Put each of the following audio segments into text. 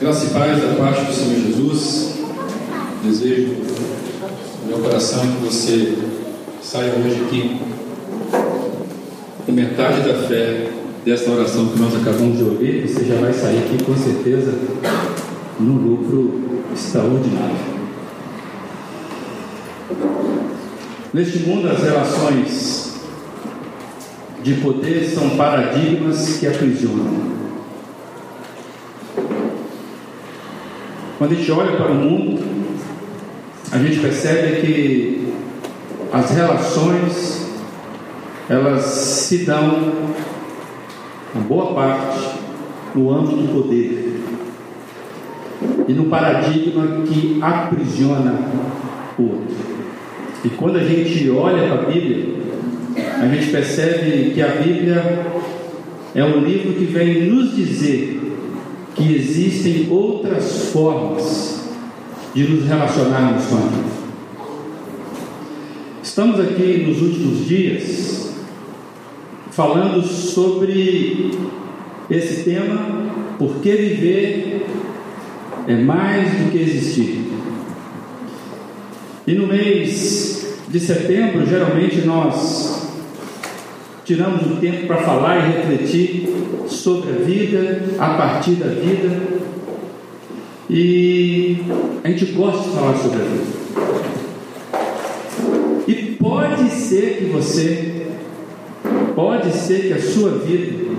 Graça e paz da parte do Senhor Jesus. Desejo no meu coração que você saia hoje aqui com metade da fé dessa oração que nós acabamos de ouvir. Você já vai sair aqui com certeza no lucro extraordinário. Neste mundo, as relações de poder são paradigmas que aprisionam. Quando a gente olha para o mundo, a gente percebe que as relações elas se dão, uma boa parte, no âmbito do poder e no paradigma que aprisiona o outro. E quando a gente olha para a Bíblia, a gente percebe que a Bíblia é um livro que vem nos dizer que existem outras formas de nos relacionarmos com a vida. Estamos aqui nos últimos dias falando sobre esse tema, porque viver é mais do que existir. E no mês de setembro, geralmente nós tiramos um tempo para falar e refletir sobre a vida, a partir da vida. E a gente gosta de falar sobre a vida. E pode ser que você, pode ser que a sua vida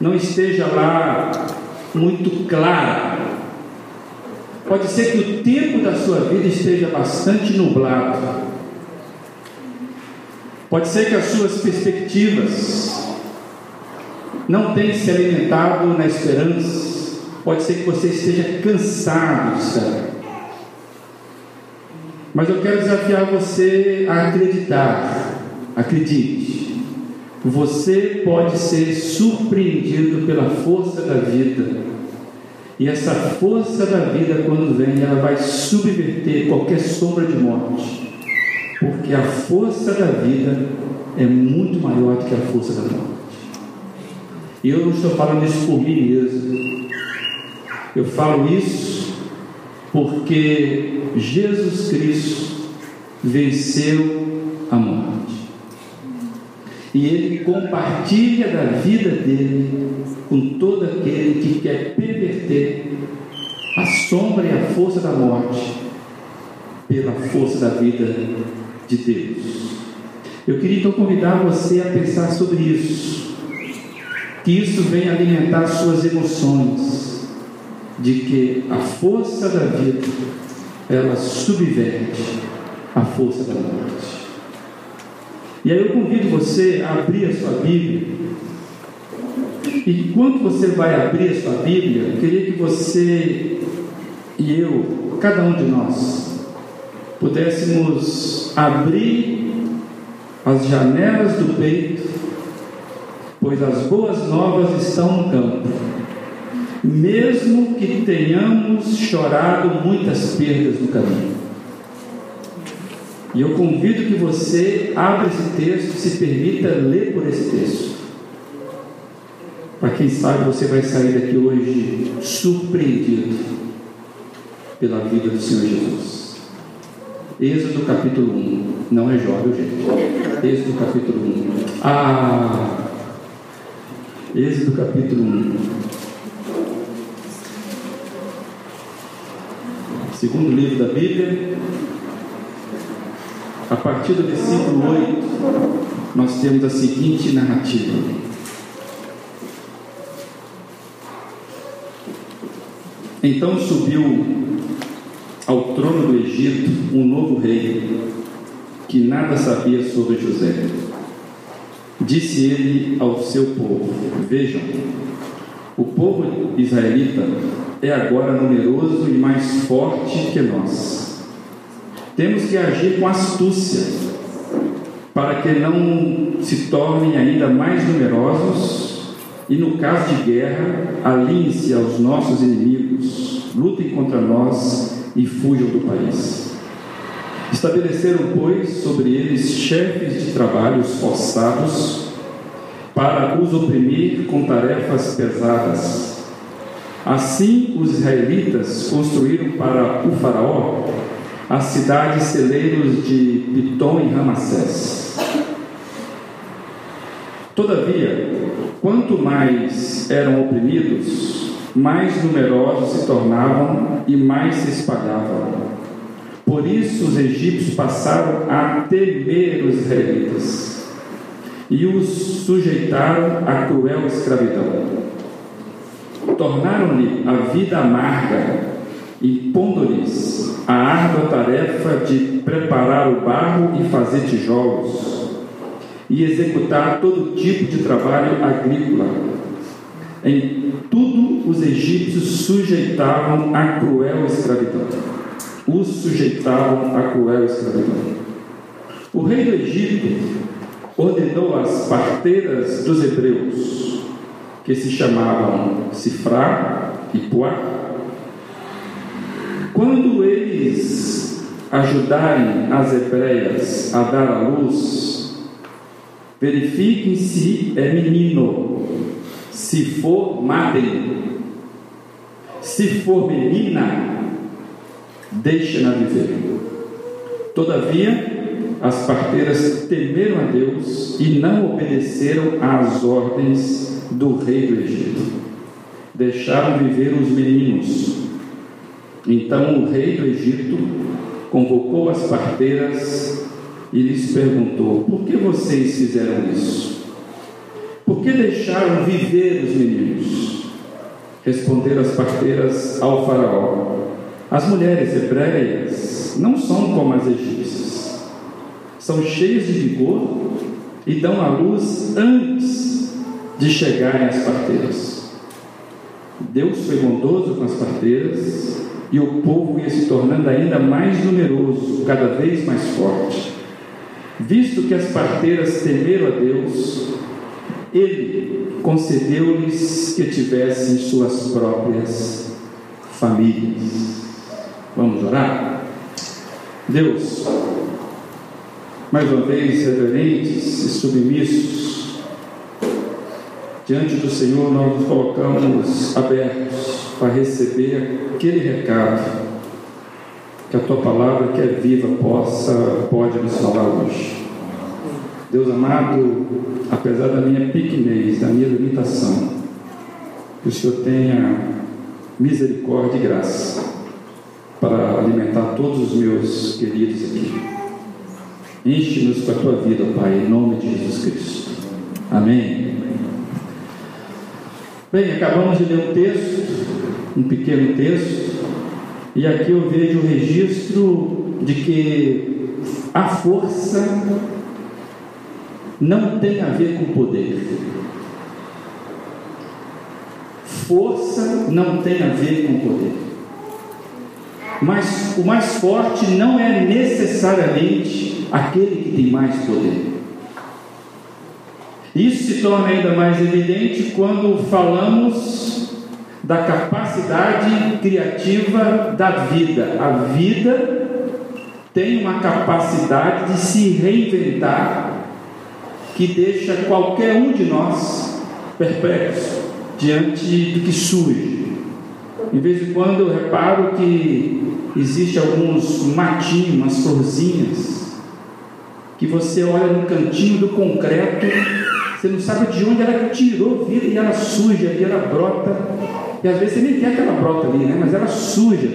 não esteja lá muito clara Pode ser que o tempo da sua vida esteja bastante nublado. Pode ser que as suas perspectivas não tenham se alimentado na esperança. Pode ser que você esteja cansado de. Mas eu quero desafiar você a acreditar. Acredite. Você pode ser surpreendido pela força da vida e essa força da vida, quando vem, ela vai subverter qualquer sombra de morte. Porque a força da vida é muito maior do que a força da morte. E eu não estou falando isso por mim mesmo. Eu falo isso porque Jesus Cristo venceu a morte. E ele compartilha da vida dele com todo aquele que quer perverter a sombra e a força da morte pela força da vida de Deus. Eu queria então convidar você a pensar sobre isso, que isso venha alimentar suas emoções, de que a força da vida ela subverte a força da morte. E aí eu convido você a abrir a sua Bíblia e quando você vai abrir a sua Bíblia, eu queria que você e eu, cada um de nós, pudéssemos abrir as janelas do peito, pois as boas novas estão no campo. Mesmo que tenhamos chorado muitas perdas no caminho. E eu convido que você abra esse texto, se permita ler por esse texto. Para quem sabe você vai sair daqui hoje surpreendido pela vida do Senhor Jesus. Êxodo capítulo 1. Não é Jó, gente? Êxodo capítulo 1. Ah! Êxodo capítulo 1. Segundo livro da Bíblia, a partir do versículo 8, nós temos a seguinte narrativa. Então subiu ao trono do Egito um novo rei que nada sabia sobre José. Disse ele ao seu povo: Vejam, o povo israelita é agora numeroso e mais forte que nós. Temos que agir com astúcia para que não se tornem ainda mais numerosos e no caso de guerra, alinhem-se aos nossos inimigos, lutem contra nós e fujam do país. Estabeleceram, pois, sobre eles chefes de trabalhos forçados para os oprimir com tarefas pesadas. Assim, os israelitas construíram para o Faraó as cidades celeiros de Pitom e Ramassés. Todavia, quanto mais eram oprimidos, mais numerosos se tornavam e mais se espalhavam. Por isso, os egípcios passaram a temer os israelitas e os sujeitaram à cruel escravidão tornaram-lhe a vida amarga, impondo-lhes a árdua tarefa de preparar o barro e fazer tijolos, e executar todo tipo de trabalho agrícola. Em tudo os egípcios sujeitavam a cruel escravidão. Os sujeitavam a cruel escravidão. O rei do Egito ordenou às parteiras dos hebreus que se chamavam Cifrá e Puá, quando eles ajudarem as hebreias a dar à luz, verifiquem se é menino. Se for, matem. Se for menina, deixem-na viver. Todavia, as parteiras temeram a Deus e não obedeceram às ordens do rei do Egito. Deixaram viver os meninos. Então o rei do Egito convocou as parteiras e lhes perguntou: Por que vocês fizeram isso? Que deixaram viver os meninos? Responderam as parteiras ao Faraó: As mulheres hebreias não são como as egípcias, são cheias de vigor e dão à luz antes de chegarem às parteiras. Deus foi bondoso com as parteiras e o povo ia se tornando ainda mais numeroso, cada vez mais forte. Visto que as parteiras temeram a Deus, Ele concedeu-lhes que tivessem suas próprias famílias. Vamos orar? Deus, mais uma vez reverentes e submissos, Diante do Senhor, nós nos colocamos abertos para receber aquele recado que a tua palavra, que é viva, possa, pode nos falar hoje. Deus amado, apesar da minha pequenez, da minha limitação, que o Senhor tenha misericórdia e graça para alimentar todos os meus queridos aqui. Enche-nos com a tua vida, Pai, em nome de Jesus Cristo. Amém. Bem, acabamos de ler um texto, um pequeno texto, e aqui eu vejo o registro de que a força não tem a ver com poder. Força não tem a ver com poder. Mas o mais forte não é necessariamente aquele que tem mais poder. Isso se torna ainda mais evidente quando falamos da capacidade criativa da vida. A vida tem uma capacidade de se reinventar que deixa qualquer um de nós perplexo diante do que surge. Em vez de quando eu reparo que existe alguns matinhos, umas florzinhas, que você olha no cantinho do concreto você não sabe de onde ela tirou vida e ela suja e ela brota. E às vezes você nem quer que ela brota ali, né? mas ela suja.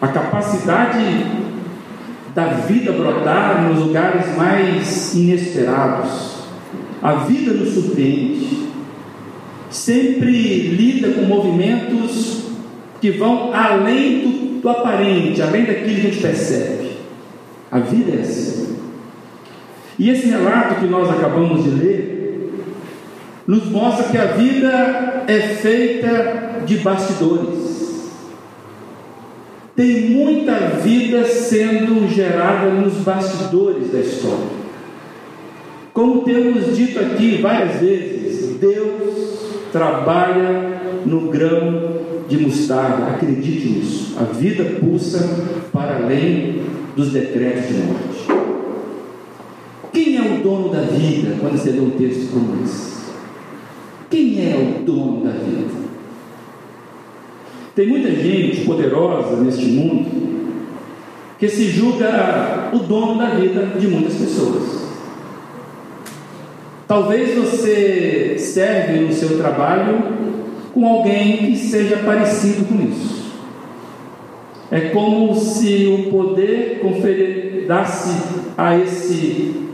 A capacidade da vida brotar nos lugares mais inesperados. A vida nos surpreende. Sempre lida com movimentos que vão além do, do aparente, além daquilo que a gente percebe. A vida é assim. E esse relato que nós acabamos de ler nos mostra que a vida é feita de bastidores. Tem muita vida sendo gerada nos bastidores da história. Como temos dito aqui várias vezes, Deus trabalha no grão de mostarda, acredite nisso. A vida pulsa para além dos decretos de morte. Quem é o dono da vida quando você lê um texto como esse? Quem é o dono da vida? Tem muita gente poderosa neste mundo que se julga o dono da vida de muitas pessoas. Talvez você serve no seu trabalho com alguém que seja parecido com isso. É como se o poder conferidasse a esse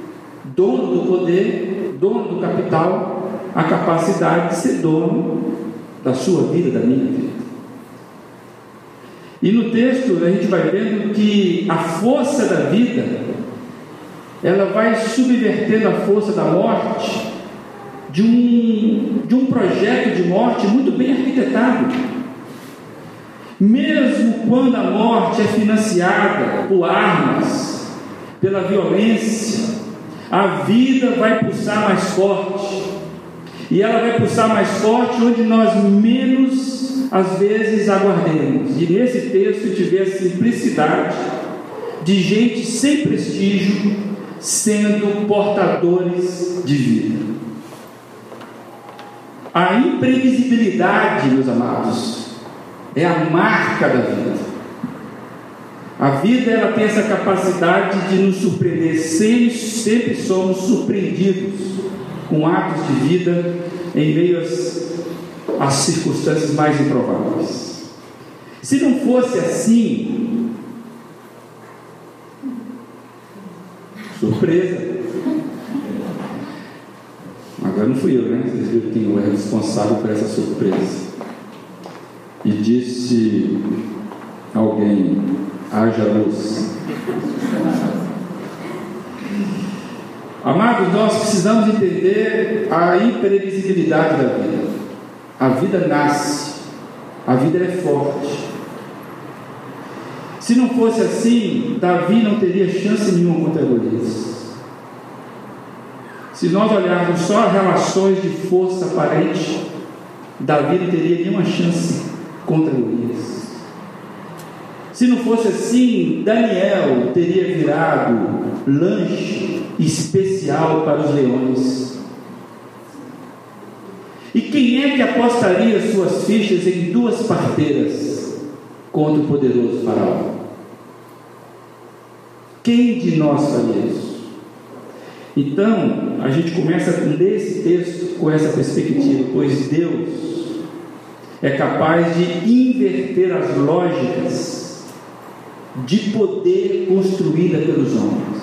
dono do poder, dono do capital, a capacidade de ser dono da sua vida, da minha vida. E no texto a gente vai vendo que a força da vida ela vai subvertendo a força da morte de um, de um projeto de morte muito bem arquitetado. Mesmo quando a morte é financiada por armas, pela violência, a vida vai pulsar mais forte. E ela vai pulsar mais forte onde nós menos, às vezes, aguardemos. E nesse texto vê a simplicidade de gente sem prestígio sendo portadores de vida. A imprevisibilidade, meus amados, é a marca da vida. A vida ela tem essa capacidade de nos surpreender. Sempre, sempre somos surpreendidos com atos de vida em meio às, às circunstâncias mais improváveis. Se não fosse assim, surpresa. Agora não fui eu, né? Vocês viram quem é responsável por essa surpresa. E disse alguém: haja luz. Amados, nós precisamos entender a imprevisibilidade da vida. A vida nasce, a vida é forte. Se não fosse assim, Davi não teria chance nenhuma contra Golias. Se nós olharmos só relações de força aparente, Davi não teria nenhuma chance contra Golias. Se não fosse assim, Daniel teria virado lanche especial para os leões. E quem é que apostaria suas fichas em duas parteiras contra o poderoso Faraó? Quem de nós faria isso? Então, a gente começa ler esse texto com essa perspectiva, pois Deus é capaz de inverter as lógicas de poder construída pelos homens.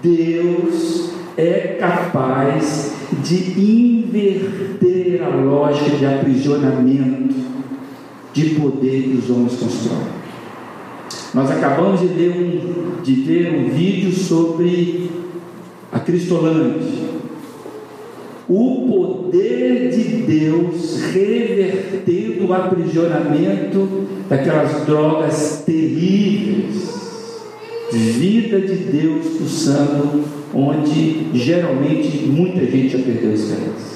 Deus é capaz de inverter a lógica de aprisionamento de poder que os homens constroem. Nós acabamos de, ler um, de ver um vídeo sobre a Cristolândia. O poder de Deus revertendo o aprisionamento daquelas drogas terríveis. Vida de Deus pulsando, onde geralmente muita gente já perdeu a esperança.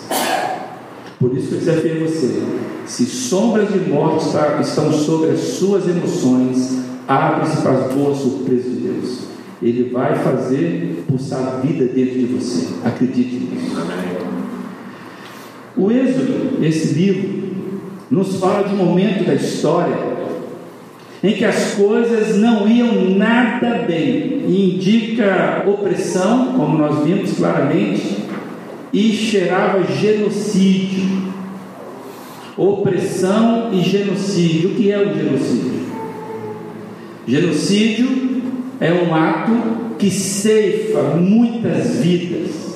Por isso que eu desafio você: se sombras de morte estão sobre as suas emoções, abre-se para as boas surpresas de Deus. Ele vai fazer pulsar vida dentro de você. Acredite nisso. O Êxodo, esse livro, nos fala de um momento da história em que as coisas não iam nada bem e indica opressão, como nós vimos claramente, e cheirava genocídio. Opressão e genocídio. O que é o genocídio? Genocídio é um ato que ceifa muitas vidas.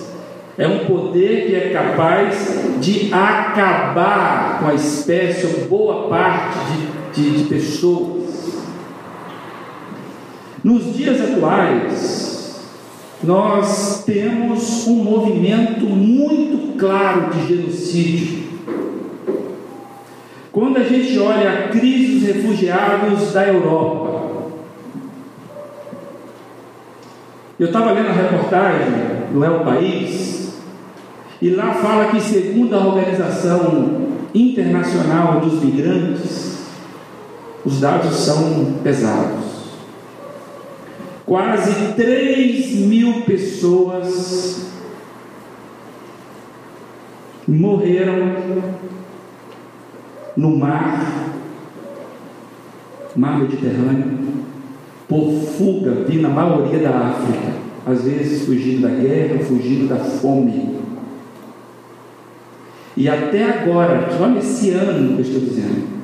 É um poder que é capaz de acabar com a espécie ou boa parte de, de, de pessoas. Nos dias atuais, nós temos um movimento muito claro de genocídio. Quando a gente olha a crise dos refugiados da Europa, eu estava lendo a reportagem no El País, e lá fala que, segundo a Organização Internacional dos Migrantes, os dados são pesados. Quase 3 mil pessoas morreram no mar, mar Mediterrâneo, por fuga, vindo a maioria da África, às vezes fugindo da guerra, fugindo da fome. E até agora, só nesse ano que eu estou dizendo,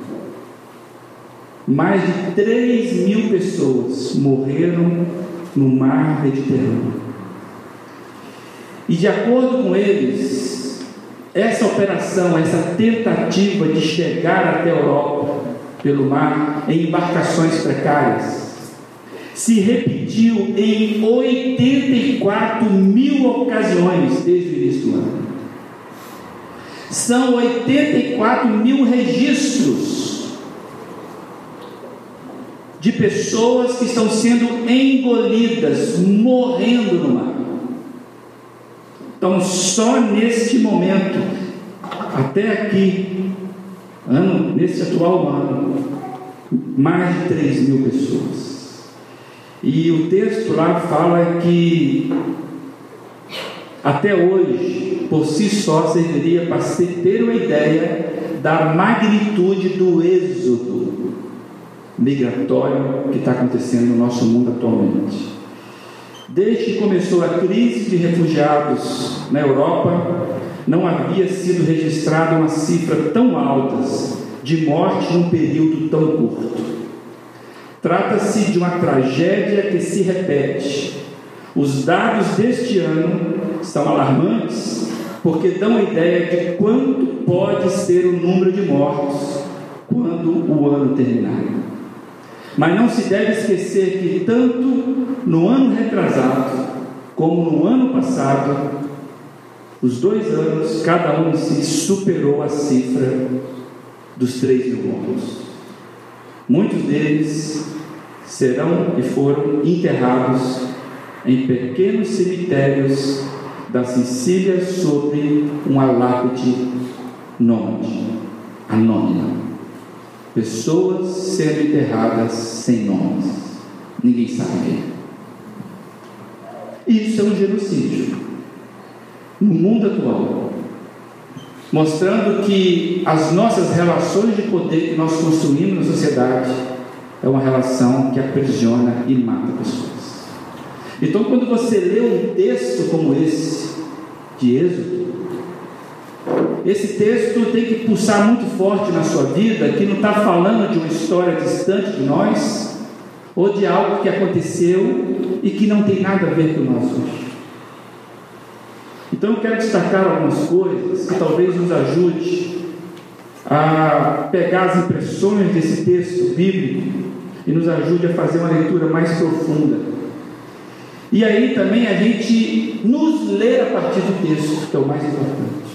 mais de 3 mil pessoas morreram no mar Mediterrâneo. E de acordo com eles, essa operação, essa tentativa de chegar até a Europa pelo mar em embarcações precárias, se repetiu em 84 mil ocasiões desde o início do ano. São 84 mil registros de pessoas que estão sendo engolidas, morrendo no mar. Então, só neste momento, até aqui, ano, nesse atual ano, mais de 3 mil pessoas. E o texto lá fala que até hoje, por si só, serviria para se ter uma ideia da magnitude do êxodo migratório que está acontecendo no nosso mundo atualmente. Desde que começou a crise de refugiados na Europa, não havia sido registrada uma cifra tão alta de morte num período tão curto. Trata-se de uma tragédia que se repete. Os dados deste ano são alarmantes porque dão a ideia de quanto pode ser o número de mortos quando o ano terminar. Mas não se deve esquecer que tanto no ano retrasado como no ano passado, os dois anos, cada um se superou a cifra dos 3 mil mortos. Muitos deles serão e foram enterrados em pequenos cemitérios da Sicília sobre uma lápide nômade, anônima. Pessoas sendo enterradas sem nomes. Ninguém sabe quem. Isso é um genocídio. No mundo atual, mostrando que as nossas relações de poder que nós construímos na sociedade é uma relação que aprisiona e mata pessoas. Então, quando você lê um texto como esse, de Êxodo, esse texto tem que pulsar muito forte na sua vida, que não está falando de uma história distante de nós, ou de algo que aconteceu e que não tem nada a ver com nós hoje. Então eu quero destacar algumas coisas que talvez nos ajude a pegar as impressões desse texto bíblico e nos ajude a fazer uma leitura mais profunda. E aí também a gente nos ler a partir do texto, que é o mais importante.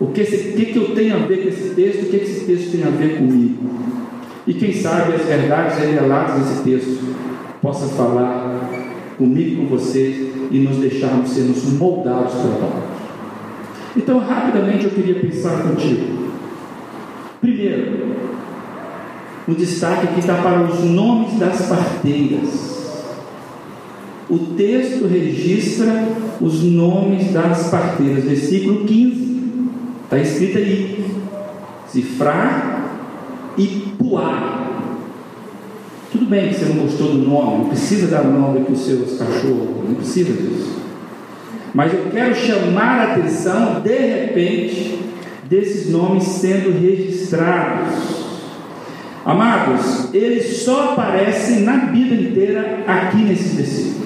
O que, esse, que, que eu tenho a ver com esse texto, o que esse texto tem a ver comigo. E quem sabe as verdades reveladas nesse texto possa falar comigo, com você e nos deixarmos sermos moldados pela palavra. Então, rapidamente eu queria pensar contigo. Primeiro, um destaque aqui está para os nomes das parteiras. O texto registra os nomes das parteiras, versículo 15. Está escrito aí: Cifrar e Puar. Tudo bem que você não gostou do nome, não precisa dar nome para os seus cachorros, não precisa disso. Mas eu quero chamar a atenção, de repente, desses nomes sendo registrados. Amados, eles só aparecem na Bíblia inteira aqui nesse versículo.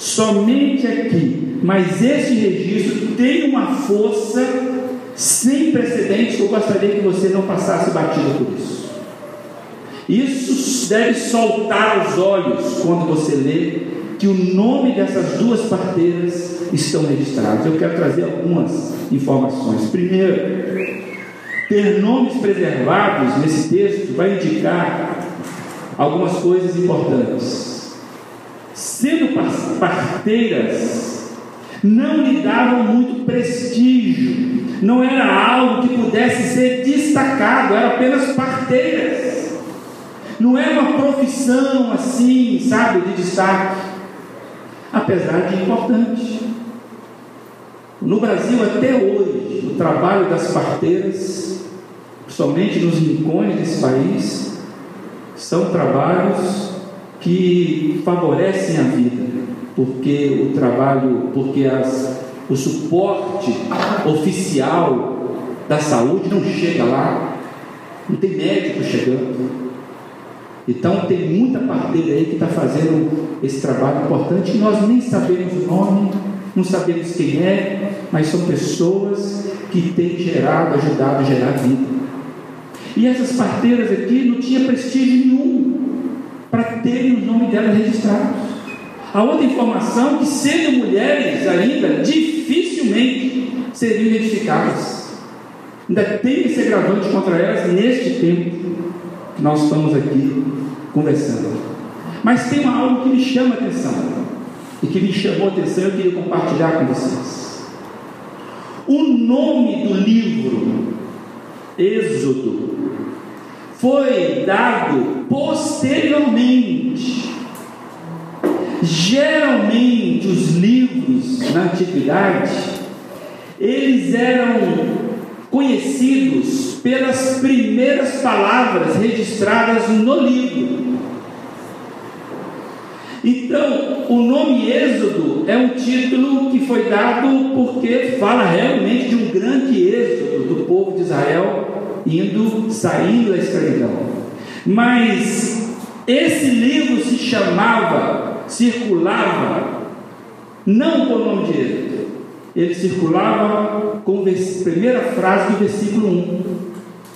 Somente aqui. Mas esse registro tem uma força sem precedentes que eu gostaria que você não passasse batido por isso. Isso deve soltar os olhos quando você lê que o nome dessas duas parteiras estão registrados. Eu quero trazer algumas informações. Primeiro, ter nomes preservados nesse texto vai indicar algumas coisas importantes. Sendo parteiras, não lhe davam muito prestígio, não era algo que pudesse ser destacado, eram apenas parteiras. Não é uma profissão assim, sabe, de destaque, apesar de importante. No Brasil, até hoje, o trabalho das parteiras, somente nos rincões desse país, são trabalhos que favorecem a vida, porque o trabalho, porque as, o suporte oficial da saúde não chega lá, não tem médico chegando. Então tem muita parteira aí que está fazendo esse trabalho importante, nós nem sabemos o nome, não sabemos quem é, mas são pessoas que têm gerado, ajudado a gerar vida. E essas parteiras aqui não tinha prestígio nenhum para terem o nome delas registrados. A outra informação que sendo mulheres ainda dificilmente seriam identificadas. Ainda tem esse agravante contra elas neste tempo que nós estamos aqui conversando. Mas tem algo que me chama a atenção e que me chamou a atenção e eu queria compartilhar com vocês. O nome do livro, Êxodo, foi dado posteriormente. Geralmente, os livros na antiguidade, eles eram conhecidos pelas primeiras palavras registradas no livro. Então, o nome Êxodo é um título que foi dado porque fala realmente de um grande êxodo do povo de Israel indo, saindo da escravidão. Mas esse livro se chamava, circulava, não com o nome de Êxodo, ele circulava com a primeira frase do versículo 1.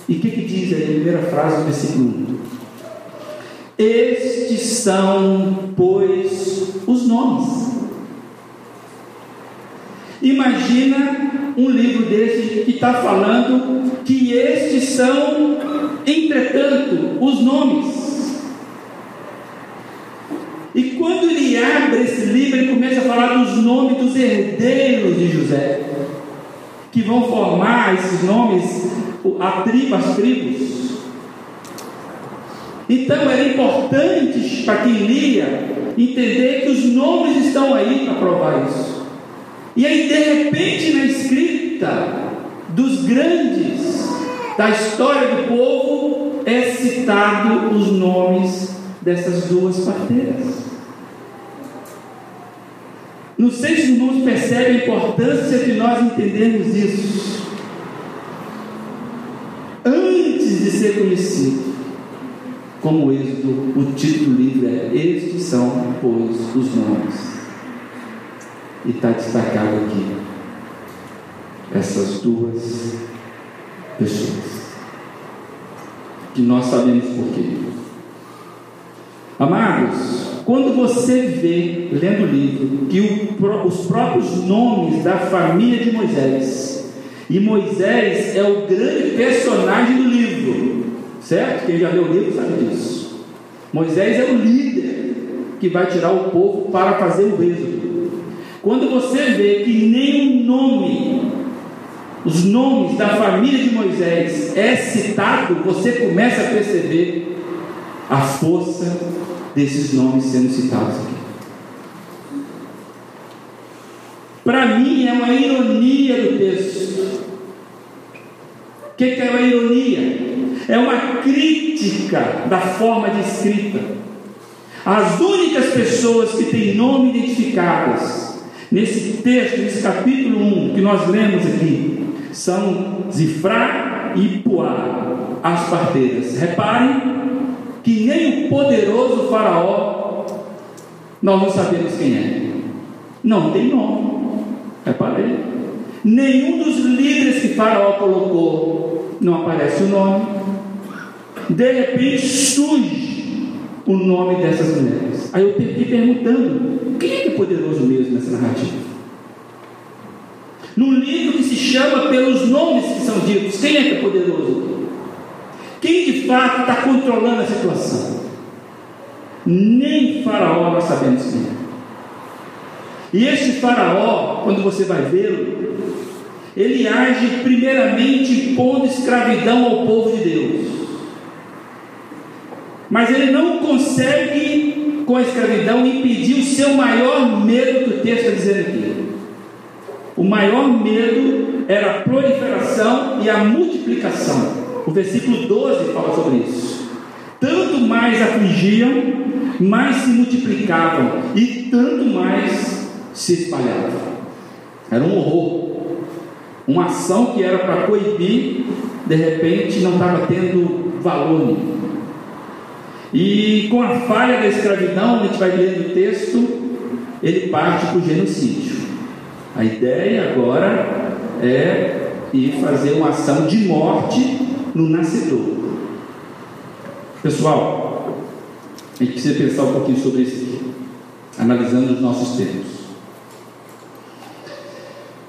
E o que, que diz aí a primeira frase do versículo 1? Estes são, pois, os nomes. Imagina um livro desse que está falando que estes são, entretanto, os nomes. E quando ele abre esse livro, ele começa a falar dos nomes dos herdeiros de José, que vão formar esses nomes, a tribo, as tribos. Então era importante para quem lia entender que os nomes estão aí para provar isso. E aí, de repente, na escrita dos grandes da história do povo, é citado os nomes dessas duas parteiras. Não sei se os irmãos percebem a importância de nós entendermos isso. Antes de ser conhecido, como êxodo, o título do livro é Estes são, pois, os nomes. E está destacado aqui essas duas pessoas. Que nós sabemos por quê. Amados, quando você vê, lendo o livro, que o, os próprios nomes da família de Moisés, e Moisés é o grande personagem do livro, Certo? Quem já leu o livro sabe disso. Moisés é o líder que vai tirar o povo para fazer o êxodo. Quando você vê que nenhum nome, os nomes da família de Moisés é citado, você começa a perceber a força desses nomes sendo citados aqui. Para mim é uma ironia do texto. O que, que é uma ironia? é uma crítica da forma de escrita. As únicas pessoas que têm nome identificadas nesse texto, nesse capítulo 1 que nós lemos aqui, são Zifrá e Puá, as parteiras. Reparem que nem o poderoso Faraó, nós não sabemos quem é. Não tem nome. Reparem. Nenhum dos líderes que Faraó colocou não aparece o nome de repente surge o nome dessas mulheres. Aí eu fiquei perguntando: quem é que é poderoso mesmo nessa narrativa? Num livro que se chama pelos nomes que são ditos, quem é que é poderoso? Quem de fato está controlando a situação? Nem Faraó nós sabemos quem é. E este Faraó, quando você vai vê-lo, ele age primeiramente pondo escravidão ao povo de Deus. Mas ele não consegue, com a escravidão, impedir o seu maior medo que o texto está dizendo aqui. O maior medo era a proliferação e a multiplicação. O versículo 12 fala sobre isso. Tanto mais afligiam, mais se multiplicavam e tanto mais se espalhavam. Era um horror. Uma ação que era para coibir, de repente não estava tendo valor nenhum. E com a falha da escravidão, a gente vai lendo o texto, ele parte para o genocídio. A ideia agora é ir fazer uma ação de morte no nascedor. Pessoal, a gente precisa pensar um pouquinho sobre isso analisando os nossos termos.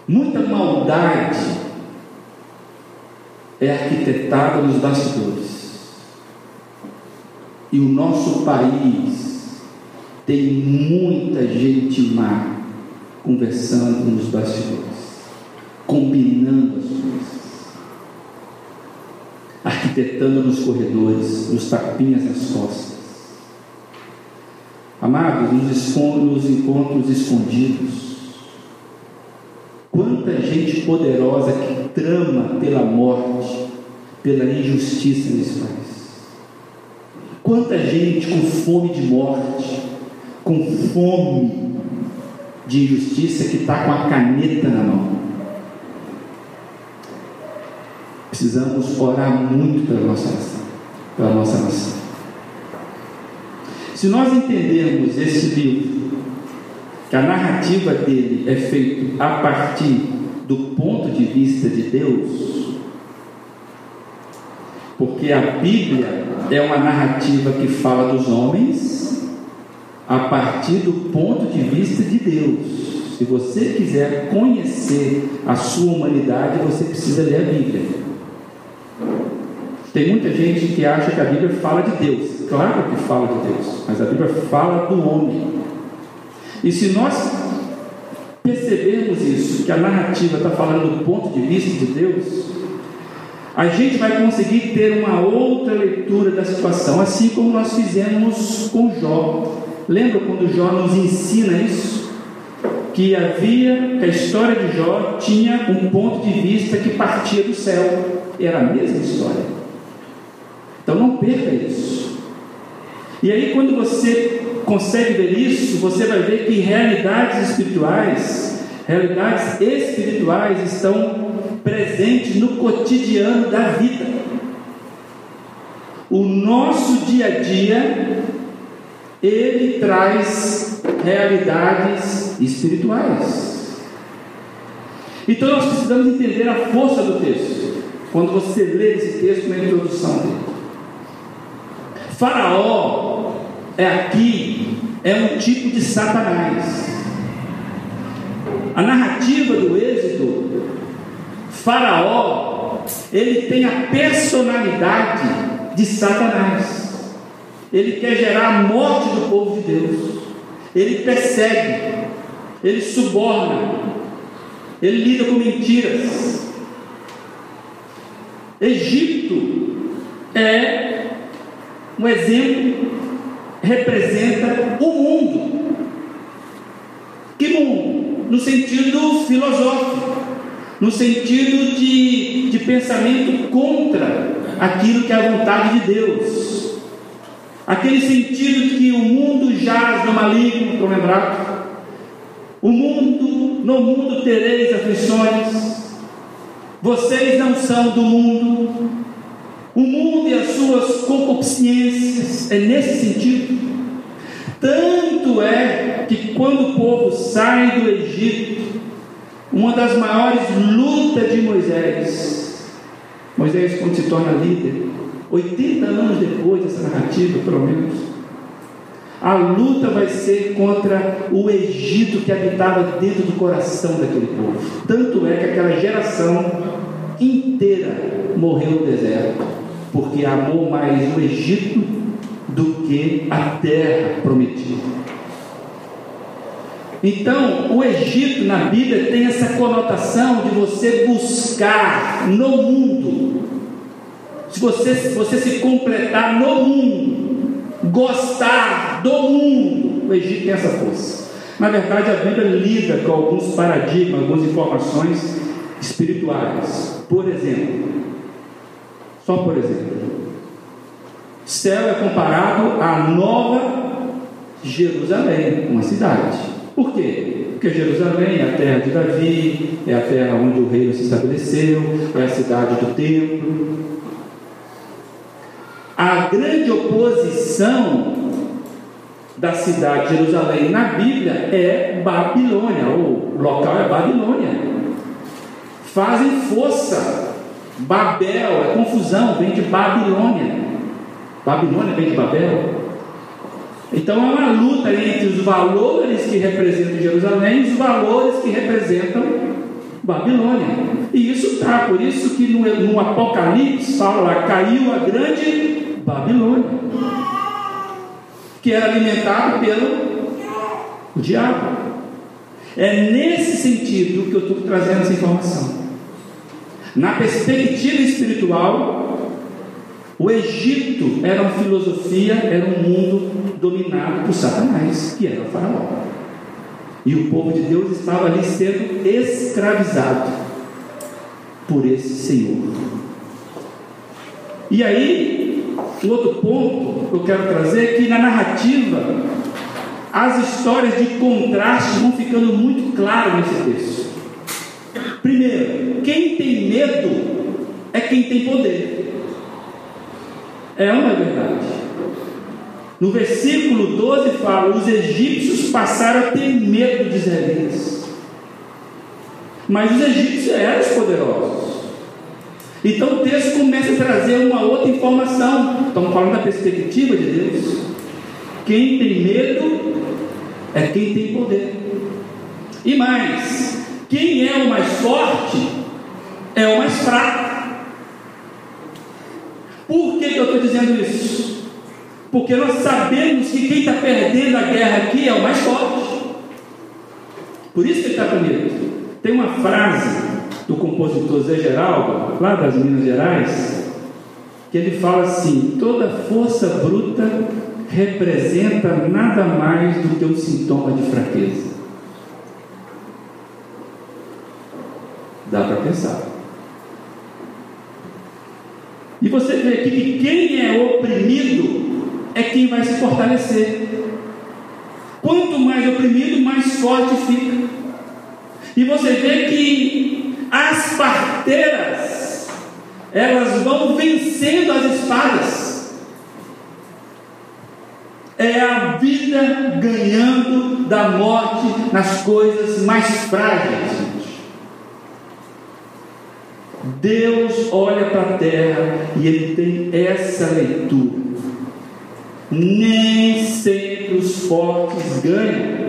Muita maldade é arquitetada nos bastidores. E o nosso país tem muita gente má conversando nos bastidores, combinando as coisas, arquitetando nos corredores, nos tapinhas nas costas. Amados, nos, nos encontros escondidos, quanta gente poderosa que trama pela morte, pela injustiça nesse país. Quanta gente com fome de morte, com fome de injustiça que está com a caneta na mão. Precisamos orar muito pela nossa nação, pela nossa nação. Se nós entendermos esse livro, que a narrativa dele é feita a partir do ponto de vista de Deus, porque a Bíblia é uma narrativa que fala dos homens a partir do ponto de vista de Deus. Se você quiser conhecer a sua humanidade, você precisa ler a Bíblia. Tem muita gente que acha que a Bíblia fala de Deus. Claro que fala de Deus, mas a Bíblia fala do homem. E se nós percebermos isso, que a narrativa está falando do ponto de vista de Deus, a gente vai conseguir ter uma outra leitura da situação, assim como nós fizemos com Jó. Lembra quando Jó nos ensina isso? Que havia, que a história de Jó tinha um ponto de vista que partia do céu, era a mesma história. Então não perca isso. E aí, quando você consegue ver isso, você vai ver que realidades espirituais, realidades espirituais estão presente no cotidiano da vida. O nosso dia a dia, ele traz realidades espirituais. Então nós precisamos entender a força do texto. Quando você lê esse texto na introdução dele. Faraó é aqui, é um tipo de Satanás. A narrativa do Êxodo Faraó, ele tem a personalidade de Satanás. Ele quer gerar a morte do povo de Deus. Ele persegue, ele suborna, ele lida com mentiras. Egito é um exemplo, representa o mundo. Que mundo? No sentido filosófico no sentido de, de pensamento contra aquilo que é a vontade de Deus. Aquele sentido que o mundo jaz no maligno, estão lembrados? O mundo, no mundo tereis aflições, vocês não são do mundo, o mundo e as suas concupiscências, é nesse sentido. Tanto é que quando o povo sai do Egito, uma das maiores lutas de Moisés. Moisés, quando se torna líder, 80 anos depois dessa narrativa, pelo menos, a luta vai ser contra o Egito que habitava dentro do coração daquele povo. Tanto é que aquela geração inteira morreu no deserto, porque amou mais o Egito do que a terra prometida. Então, o Egito na Bíblia tem essa conotação de você buscar no mundo, você, você se completar no mundo, gostar do mundo. O Egito tem essa força. Na verdade, a Bíblia lida com alguns paradigmas, algumas informações espirituais. Por exemplo, só por exemplo, céu é comparado à nova Jerusalém, uma cidade. Por quê? Porque Jerusalém é a terra de Davi, é a terra onde o reino se estabeleceu, é a cidade do templo. A grande oposição da cidade de Jerusalém na Bíblia é Babilônia, o local é Babilônia. Fazem força. Babel é confusão, vem de Babilônia. Babilônia vem de Babel. Então é uma luta entre os valores que representam Jerusalém e os valores que representam Babilônia. E isso está, por isso que no, no Apocalipse fala lá, caiu a grande Babilônia que era alimentado pelo diabo. É nesse sentido que eu estou trazendo essa informação. Na perspectiva espiritual, o Egito era uma filosofia, era um mundo dominado por Satanás, que era o faraó. E o povo de Deus estava ali sendo escravizado por esse Senhor. E aí, o outro ponto que eu quero trazer é que na narrativa as histórias de contraste vão ficando muito claras nesse texto. Primeiro, quem tem medo é quem tem poder. É uma verdade. No versículo 12 fala: os egípcios passaram a ter medo de israelitas. Mas os egípcios eram os poderosos. Então o texto começa a trazer uma outra informação. Estamos falando da perspectiva de Deus. Quem tem medo é quem tem poder. E mais, quem é o mais forte é o mais fraco. Por que, que eu estou dizendo isso? Porque nós sabemos que quem está perdendo a guerra aqui é o mais forte. Por isso que ele está com medo. Tem uma frase do compositor Zé Geraldo, lá das Minas Gerais, que ele fala assim: toda força bruta representa nada mais do que um sintoma de fraqueza. Dá para pensar. E você vê aqui que quem é oprimido é quem vai se fortalecer. Quanto mais oprimido, mais forte fica. E você vê que as parteiras, elas vão vencendo as espadas. É a vida ganhando da morte nas coisas mais frágeis. Deus olha para a terra e ele tem essa leitura. Nem sempre os fortes ganham.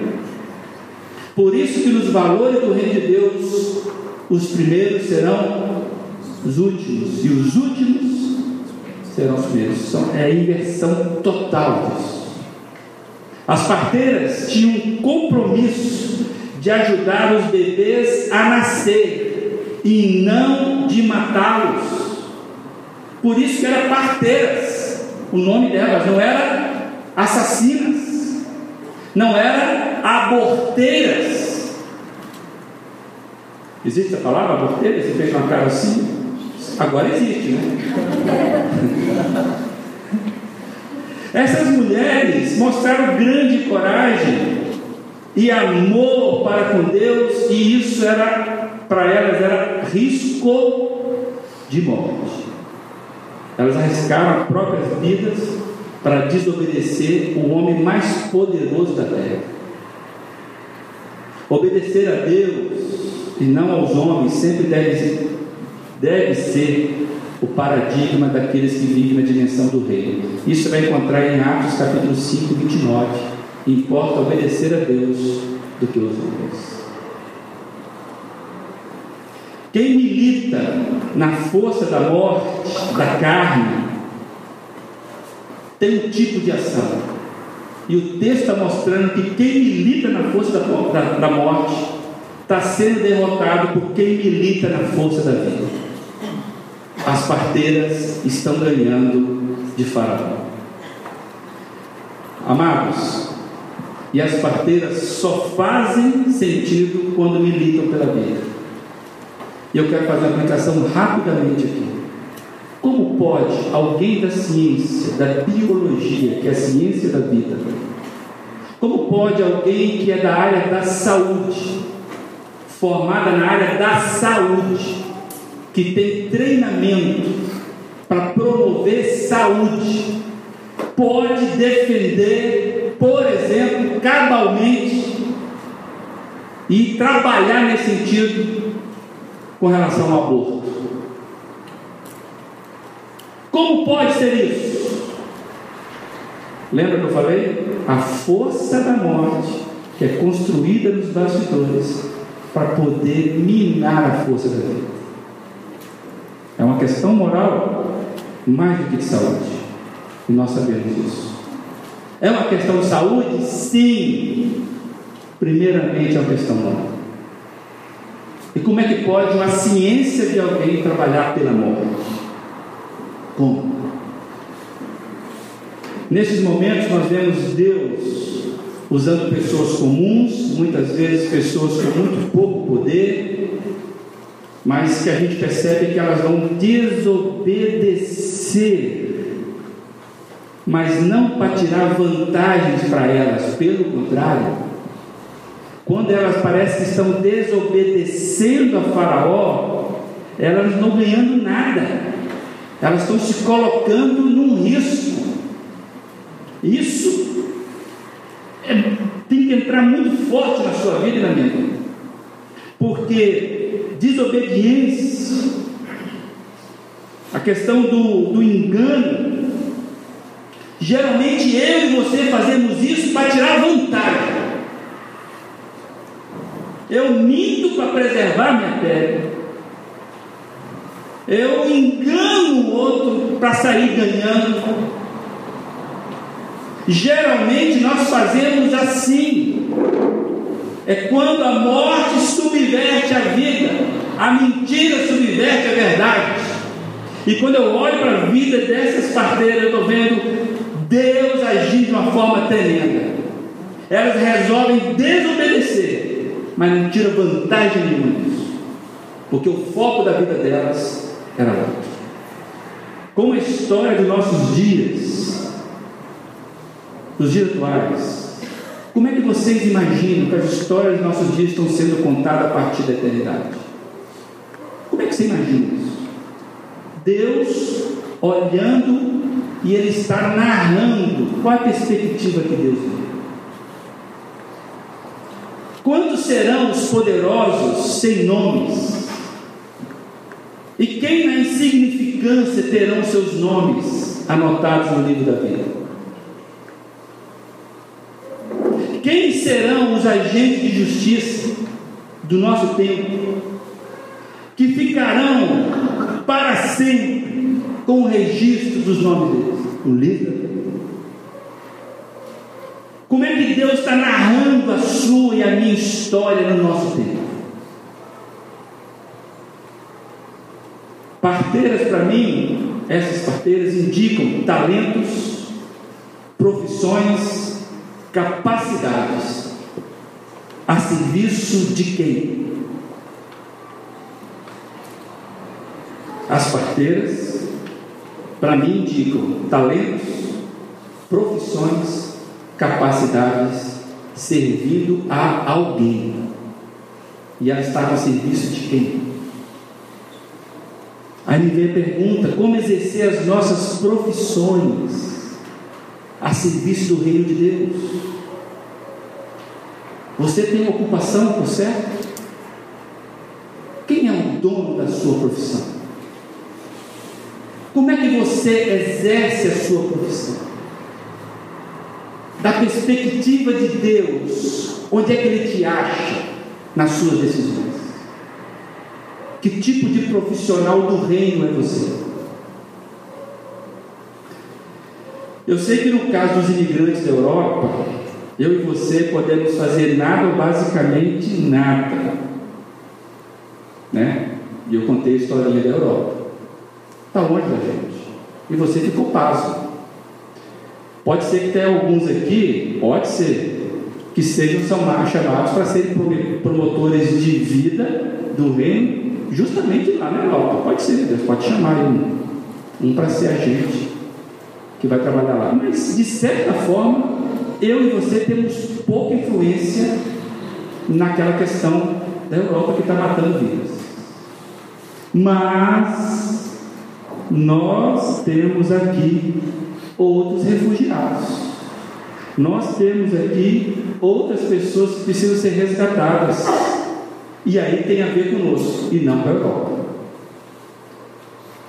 Por isso que nos valores do reino de Deus os primeiros serão os últimos, e os últimos serão os primeiros. É a inversão total disso. As parteiras tinham um compromisso de ajudar os bebês a nascer e não de matá-los. Por isso que eram parteiras. O nome delas não era assassinas, não era aborteiras Existe a palavra aborteira? Você fez uma cara assim? Agora existe, né? Essas mulheres mostraram grande coragem e amor para com Deus, e isso era para elas era risco de morte. Elas arriscaram as próprias vidas para desobedecer o homem mais poderoso da terra. Obedecer a Deus e não aos homens sempre deve, deve ser o paradigma daqueles que vivem na dimensão do reino. Isso vai encontrar em Atos capítulo 5, 29. Importa obedecer a Deus do que os homens. Quem milita na força da morte, da carne, tem um tipo de ação. E o texto está mostrando que quem milita na força da, da, da morte está sendo derrotado por quem milita na força da vida. As parteiras estão ganhando de Faraó. Amados, E as parteiras só fazem sentido quando militam pela vida. E eu quero fazer uma aplicação rapidamente aqui. Como pode alguém da ciência, da biologia, que é a ciência da vida, como pode alguém que é da área da saúde, formada na área da saúde, que tem treinamento para promover saúde, pode defender, por exemplo, cabalmente e trabalhar nesse sentido com relação ao aborto. Como pode ser isso? Lembra que eu falei? A força da morte que é construída nos bastidores para poder minar a força da vida. É uma questão moral mais do que de saúde. E nós sabemos isso. É uma questão de saúde? Sim. Primeiramente é uma questão moral. E como é que pode uma ciência de alguém trabalhar pela morte? Como? Nesses momentos nós vemos Deus usando pessoas comuns, muitas vezes pessoas com muito pouco poder, mas que a gente percebe que elas vão desobedecer mas não para tirar vantagens para elas, pelo contrário, quando elas parecem que estão desobedecendo a Faraó, elas não estão ganhando nada, elas estão se colocando num risco. Isso é, tem que entrar muito forte na sua vida e na minha vida, porque desobediência, a questão do, do engano, Geralmente eu e você fazemos isso para tirar vantagem. Eu minto para preservar minha pele. Eu engano o outro para sair ganhando. Geralmente nós fazemos assim. É quando a morte subverte a vida, a mentira subverte a verdade. E quando eu olho para a vida dessas parteiras, eu estou vendo Deus agindo de uma forma tremenda. Elas resolvem desobedecer, mas não tiram vantagem nenhuma disso, porque o foco da vida delas era outro. Como a história dos nossos dias, dos dias atuais, como é que vocês imaginam que as histórias dos nossos dias estão sendo contadas a partir da eternidade? Como é que você imagina isso? Deus olhando e ele está narrando qual a perspectiva que Deus vê. Quantos serão os poderosos sem nomes? E quem na insignificância terão seus nomes anotados no livro da vida? Quem serão os agentes de justiça do nosso tempo que ficarão para sempre com o registro dos nomes deles? o livro. Como é que Deus está narrando a sua e a minha história no nosso tempo? Parteiras, para mim, essas parteiras indicam talentos, profissões, capacidades a serviço de quem? As parteiras para mim indicam talentos, profissões, capacidades, servindo a alguém. E ela estava a serviço de quem? Aí me vem a pergunta: como exercer as nossas profissões a serviço do reino de Deus? Você tem ocupação, por certo? Quem é o dono da sua profissão? Como é que você exerce a sua profissão? Da perspectiva de Deus, onde é que Ele te acha nas suas decisões? Que tipo de profissional do reino é você? Eu sei que no caso dos imigrantes da Europa, eu e você podemos fazer nada basicamente nada. Né? E eu contei a história da Europa está longe da gente. E você ficou passo. Pode ser que tenha alguns aqui, pode ser, que sejam chamados para serem promotores de vida do reino, justamente lá na Europa. Pode ser, Deus pode chamar um, um para ser agente que vai trabalhar lá. Mas, de certa forma, eu e você temos pouca influência naquela questão da Europa que está matando vidas. Mas nós temos aqui outros refugiados. Nós temos aqui outras pessoas que precisam ser resgatadas. E aí tem a ver conosco e não com a Europa.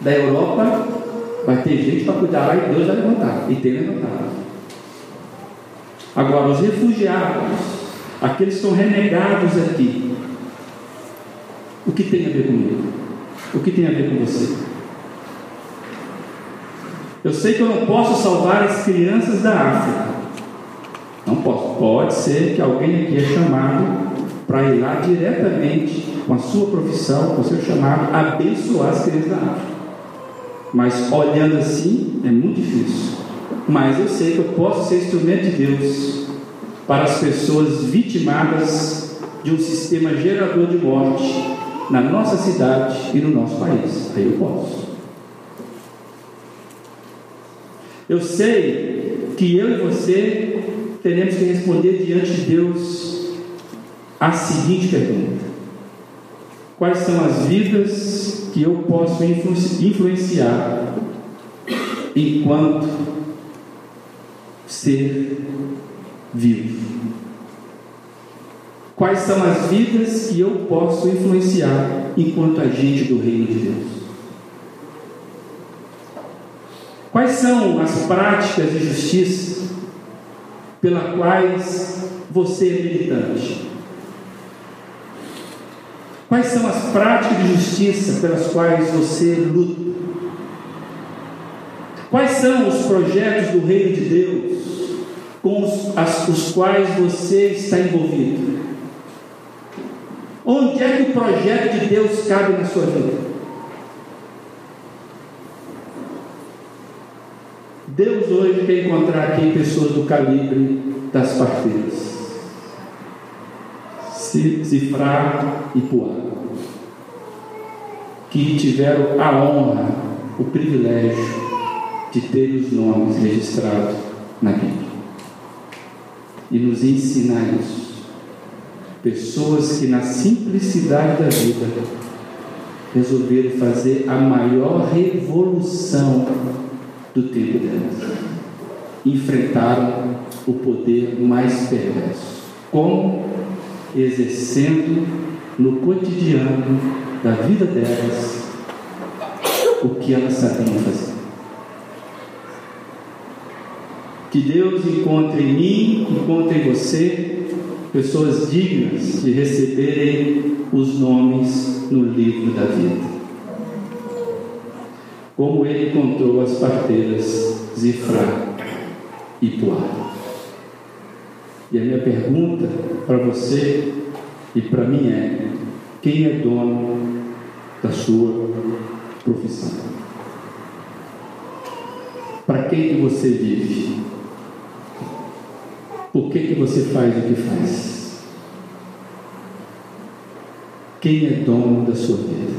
Da Europa vai ter gente para cuidar lá e Deus vai levantar. E tem levantado. Agora, os refugiados, aqueles que estão renegados aqui, o que tem a ver comigo? O que tem a ver com você? Eu sei que eu não posso salvar as crianças da África. Não posso. Pode ser que alguém aqui é chamado para ir lá diretamente com a sua profissão, com o seu chamado, abençoar as crianças da África. Mas olhando assim é muito difícil. Mas eu sei que eu posso ser instrumento de Deus para as pessoas vitimadas de um sistema gerador de morte na nossa cidade e no nosso país. Aí eu posso. Eu sei que eu e você teremos que responder diante de Deus a seguinte pergunta: Quais são as vidas que eu posso influenciar enquanto ser vivo? Quais são as vidas que eu posso influenciar enquanto agente do reino de Deus? Quais são as práticas de justiça pelas quais você é militante? Quais são as práticas de justiça pelas quais você luta? Quais são os projetos do reino de Deus com os, as, os quais você está envolvido? Onde é que o projeto de Deus cabe na sua vida? Deus hoje quer encontrar aqui pessoas do calibre das parteiras. Cifrar e Puá. Que tiveram a honra, o privilégio de ter os nomes registrados na Bíblia. E nos ensinar isso Pessoas que na simplicidade da vida resolveram fazer a maior revolução do tempo delas. Enfrentaram o poder mais perverso. Como? Exercendo no cotidiano da vida delas o que elas sabiam fazer. Que Deus encontre em mim, encontre em você pessoas dignas de receberem os nomes no livro da vida. Como ele encontrou as parteiras Zifra e Puá. E a minha pergunta para você e para mim é: quem é dono da sua profissão? Para quem que você vive? Por que, que você faz o que faz? Quem é dono da sua vida?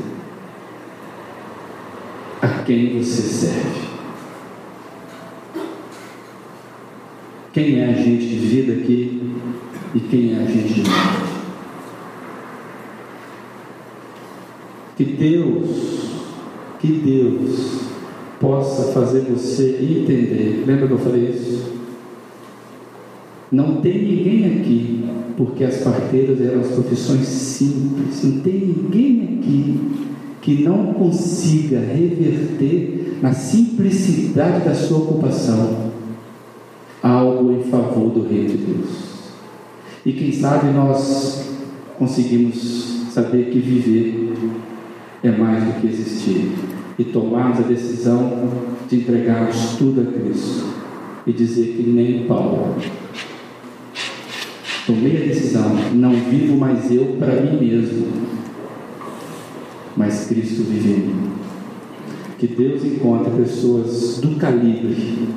A quem você serve? Quem é agente de vida aqui e quem é agente de morte? Que Deus, que Deus possa fazer você entender. Lembra que eu falei isso? Não tem ninguém aqui, porque as parteiras eram as profissões simples, não tem ninguém aqui que não consiga reverter na simplicidade da sua ocupação algo em favor do Reino de Deus. E quem sabe nós conseguimos saber que viver é mais do que existir e tomarmos a decisão de entregarmos tudo a Cristo e dizer que nem Paulo Tomei a decisão, não vivo mais eu para mim mesmo, mas Cristo vive em mim. Que Deus encontre pessoas do calibre,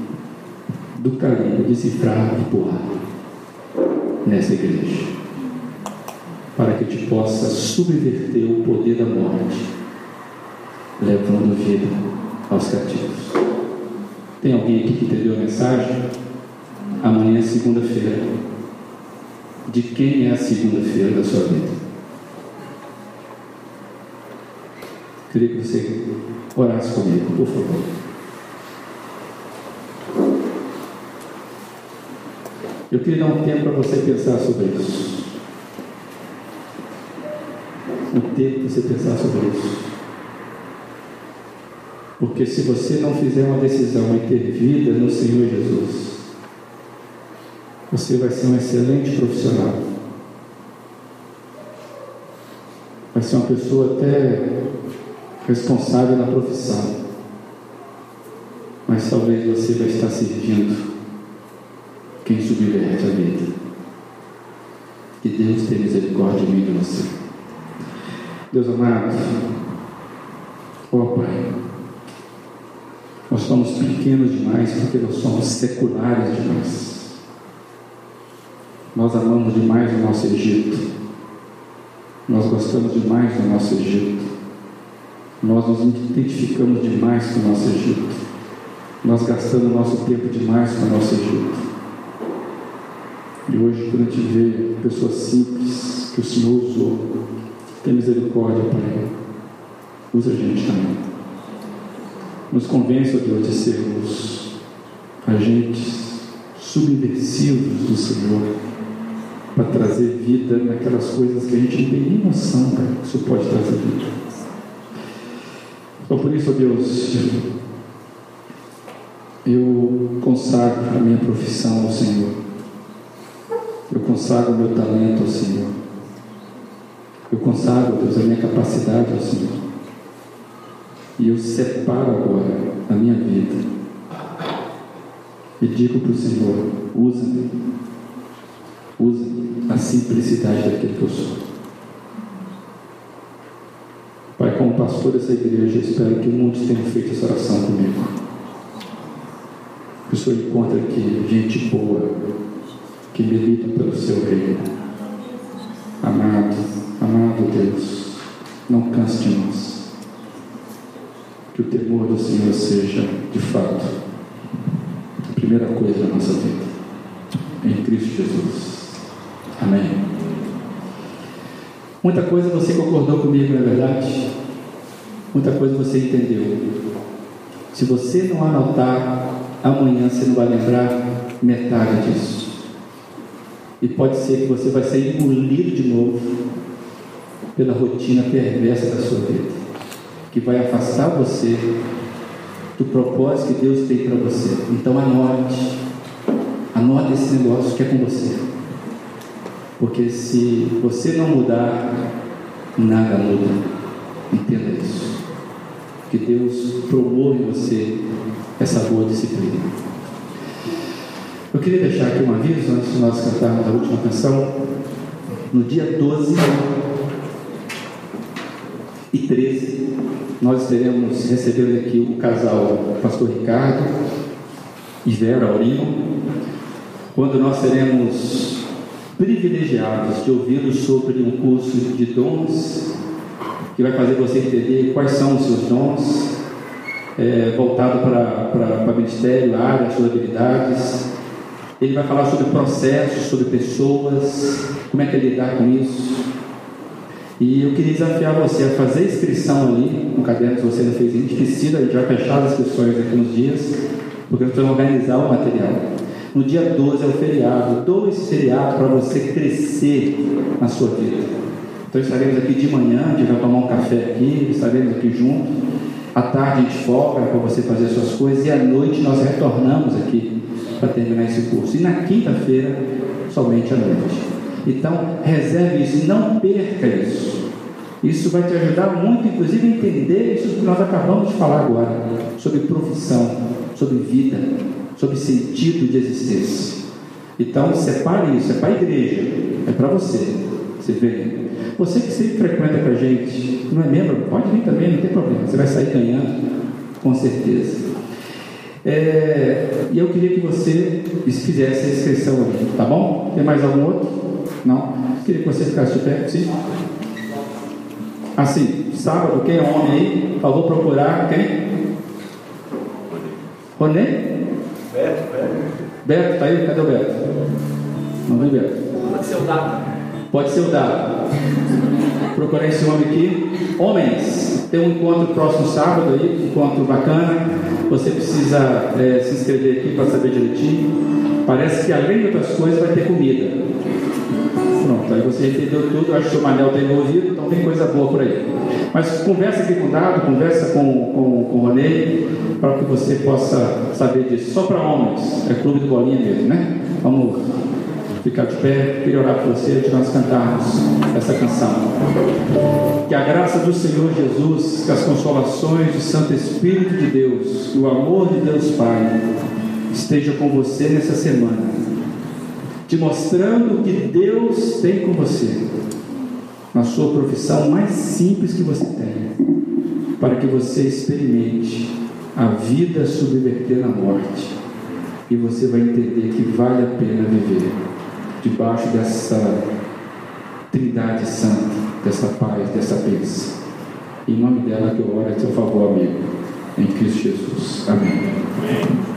do calibre de cifrar e Boar. nessa igreja, para que te possa subverter o poder da morte, levando vida aos cativos. Tem alguém aqui que entendeu a mensagem? Amanhã é segunda-feira. De quem é a segunda-feira da sua vida? Queria que você orasse comigo, por favor. Eu queria dar um tempo para você pensar sobre isso. Um tempo para você pensar sobre isso. Porque se você não fizer uma decisão em ter vida no Senhor Jesus, você vai ser um excelente profissional. Vai ser uma pessoa até responsável na profissão. Mas talvez você vai estar servindo quem subverte a vida. Que Deus tenha misericórdia de mim e de você. Deus amado, ó oh, Pai, nós somos pequenos demais porque nós somos seculares demais. Nós amamos demais o nosso Egito. Nós gostamos demais do nosso Egito. Nós nos identificamos demais com o nosso Egito. Nós gastamos nosso tempo demais com o nosso Egito. E hoje, quando a gente vê pessoas simples que o Senhor usou, tem misericórdia, Pai. Usa a gente também. Nos convença, Deus, de sermos agentes subversivos do Senhor para trazer vida naquelas coisas que a gente não tem nem noção, cara, que isso pode trazer vida. Então, por isso, Deus, eu consagro a minha profissão ao Senhor. Eu consagro o meu talento ao Senhor. Eu consagro, Deus, a minha capacidade ao Senhor. E eu separo agora a minha vida. E digo para o Senhor: usa-me. Usa a simplicidade daquilo que eu sou. Pai, como pastor dessa igreja, espero que muitos tenham feito essa oração comigo. Que o Senhor encontre aqui gente boa, que milita pelo seu reino. Amado, amado Deus, não canse de nós. Que o temor do Senhor seja, de fato, a primeira coisa da nossa vida. Em Cristo Jesus. Amém. Muita coisa você concordou comigo, não é verdade? Muita coisa você entendeu. Se você não anotar, amanhã você não vai lembrar metade disso. E pode ser que você vai ser engolido de novo pela rotina perversa da sua vida, que vai afastar você do propósito que Deus tem para você. Então anote, anote esse negócio que é com você. Porque se você não mudar, nada muda. Entenda isso. Que Deus promove em você essa boa disciplina. Eu queria deixar aqui um aviso antes de nós cantarmos a última canção. No dia 12 e 13, nós estaremos recebendo aqui o casal Pastor Ricardo e Vera Aurino, quando nós seremos privilegiados de ouvir sobre um curso de dons que vai fazer você entender quais são os seus dons, é, voltado para ministério, área, suas habilidades ele vai falar sobre processos, sobre pessoas, como é que é lidar com isso. E eu queria desafiar você a fazer inscrição ali no caderno, se você não fez ainda, a gente vai fechar as inscrições daqui uns dias, porque nós vamos organizar o material. No dia 12 é o feriado, dou esse feriado para você crescer na sua vida. Então estaremos aqui de manhã, a gente vai tomar um café aqui, estaremos aqui juntos. À tarde a gente folga para você fazer suas coisas e à noite nós retornamos aqui para terminar esse curso. E na quinta-feira, somente à noite. Então, reserve isso, não perca isso. Isso vai te ajudar muito, inclusive, a entender isso que nós acabamos de falar agora, sobre profissão, sobre vida, sobre sentido de existência. Então, separe isso, é para a igreja, é para você. Você vê. Você que sempre frequenta com a gente, não é membro, pode vir também, não tem problema. Você vai sair ganhando, com certeza. É, e eu queria que você fizesse a inscrição ali, tá bom? Tem mais algum outro? Não? Queria que você ficasse de pé, sim? Assim, sábado, quem é homem aí? Favor procurar quem? Ronê? Beto, Beto. Beto, tá aí? Cadê o Beto? Não vem Beto. Pode ser o dado. Pode ser o dado. Procurar esse homem aqui. Homens, tem um encontro próximo sábado aí, encontro bacana. Você precisa é, se inscrever aqui para saber direitinho. Parece que além de outras coisas vai ter comida. Pronto, aí você entendeu tudo, acho que o Manel tem ouvido, então tem coisa boa por aí. Mas conversa aqui com o Dado, conversa com, com, com o Ronei, para que você possa saber disso. Só para homens, é clube do bolinha mesmo, né? Vamos ficar de pé, queria orar por você antes de nós cantarmos essa canção. Que a graça do Senhor Jesus, que as consolações do Santo Espírito de Deus, que o amor de Deus Pai esteja com você nessa semana, te mostrando o que Deus tem com você, na sua profissão mais simples que você tem, para que você experimente a vida subverter na morte e você vai entender que vale a pena viver debaixo dessa Trindade Santa, dessa paz, dessa bênção. Em nome dela que eu oro a seu favor, amigo. Em Cristo Jesus. Amém.